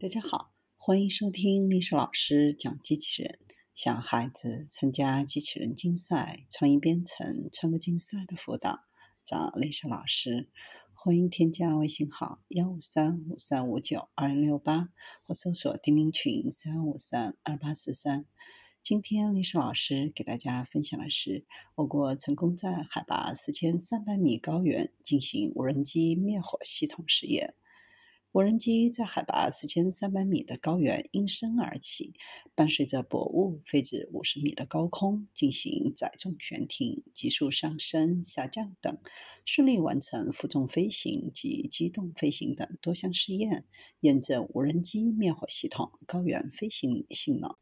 大家好，欢迎收听历史老师讲机器人。想孩子参加机器人竞赛、创意编程、创客竞赛的辅导，找历史老师。欢迎添加微信号幺五三五三五九二零六八，或搜索钉钉群三五三二八四三。今天历史老师给大家分享的是，我国成功在海拔四千三百米高原进行无人机灭火系统实验。无人机在海拔四千三百米的高原应声而起，伴随着薄雾飞至五十米的高空，进行载重悬停、急速上升、下降等，顺利完成负重飞行及机动飞行等多项试验，验证无人机灭火系统高原飞行性能。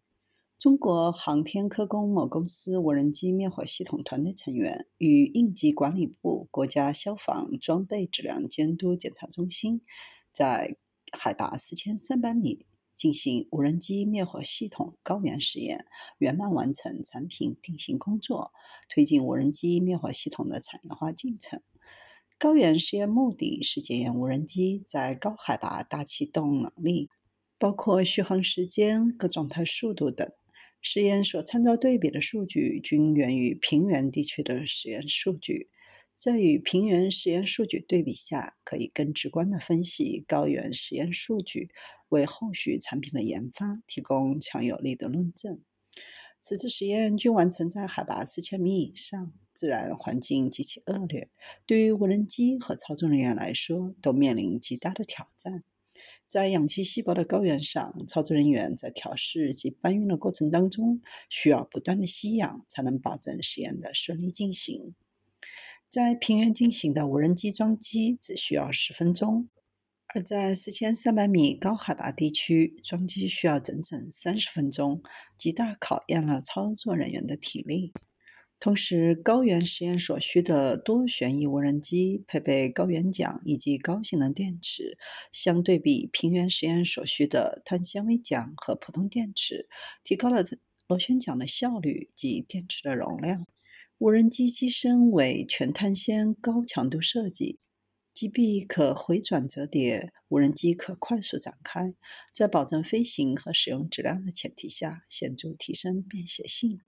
中国航天科工某公司无人机灭火系统团队成员与应急管理部国家消防装备质量监督检查中心。在海拔四千三百米进行无人机灭火系统高原实验，圆满完成产品定型工作，推进无人机灭火系统的产业化进程。高原实验目的是检验无人机在高海拔大气动能力，包括续航时间、各状态速度等。实验所参照对比的数据均源于平原地区的实验数据。在与平原实验数据对比下，可以更直观地分析高原实验数据，为后续产品的研发提供强有力的论证。此次实验均完成在海拔四千米以上，自然环境极其恶劣，对于无人机和操纵人员来说都面临极大的挑战。在氧气稀薄的高原上，操作人员在调试及搬运的过程当中，需要不断的吸氧，才能保证实验的顺利进行。在平原进行的无人机装机只需要十分钟，而在四千三百米高海拔地区装机需要整整三十分钟，极大考验了操作人员的体力。同时，高原实验所需的多旋翼无人机配备高原桨以及高性能电池，相对比平原实验所需的碳纤维桨和普通电池，提高了螺旋桨的效率及电池的容量。无人机机身为全碳纤高强度设计，机臂可回转折叠，无人机可快速展开，在保证飞行和使用质量的前提下，显著提升便携性。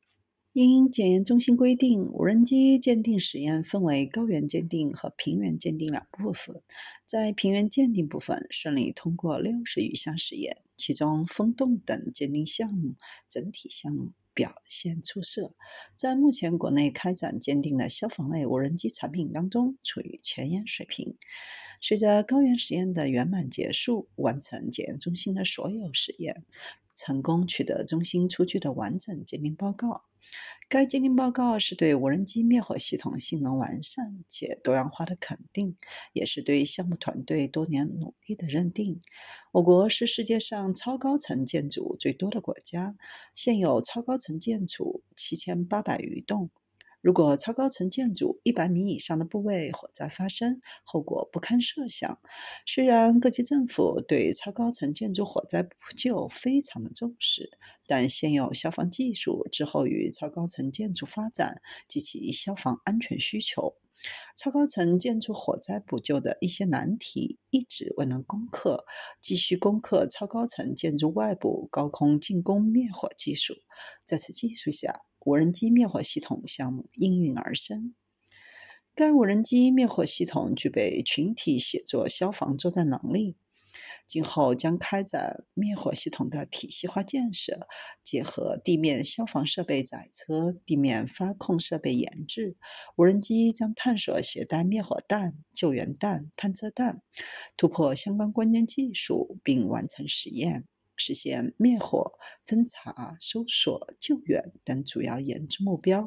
因检验中心规定，无人机鉴定实验分为高原鉴定和平原鉴定两部分。在平原鉴定部分顺利通过六十余项实验，其中风洞等鉴定项目整体项目。表现出色，在目前国内开展鉴定的消防类无人机产品当中，处于前沿水平。随着高原实验的圆满结束，完成检验中心的所有实验。成功取得中心出具的完整鉴定报告。该鉴定报告是对无人机灭火系统性能完善且多样化的肯定，也是对项目团队多年努力的认定。我国是世界上超高层建筑最多的国家，现有超高层建筑七千八百余栋。如果超高层建筑一百米以上的部位火灾发生，后果不堪设想。虽然各级政府对超高层建筑火灾补救非常的重视，但现有消防技术滞后于超高层建筑发展及其消防安全需求，超高层建筑火灾补救的一些难题一直未能攻克，急需攻克超高层建筑外部高空进攻灭火技术。在此技术下，无人机灭火系统项目应运而生。该无人机灭火系统具备群体协作消防作战能力。今后将开展灭火系统的体系化建设，结合地面消防设备载车、地面发控设备研制，无人机将探索携带灭火弹、救援弹、探测弹，突破相关关键技术，并完成实验。实现灭火、侦查、搜索、救援等主要研制目标。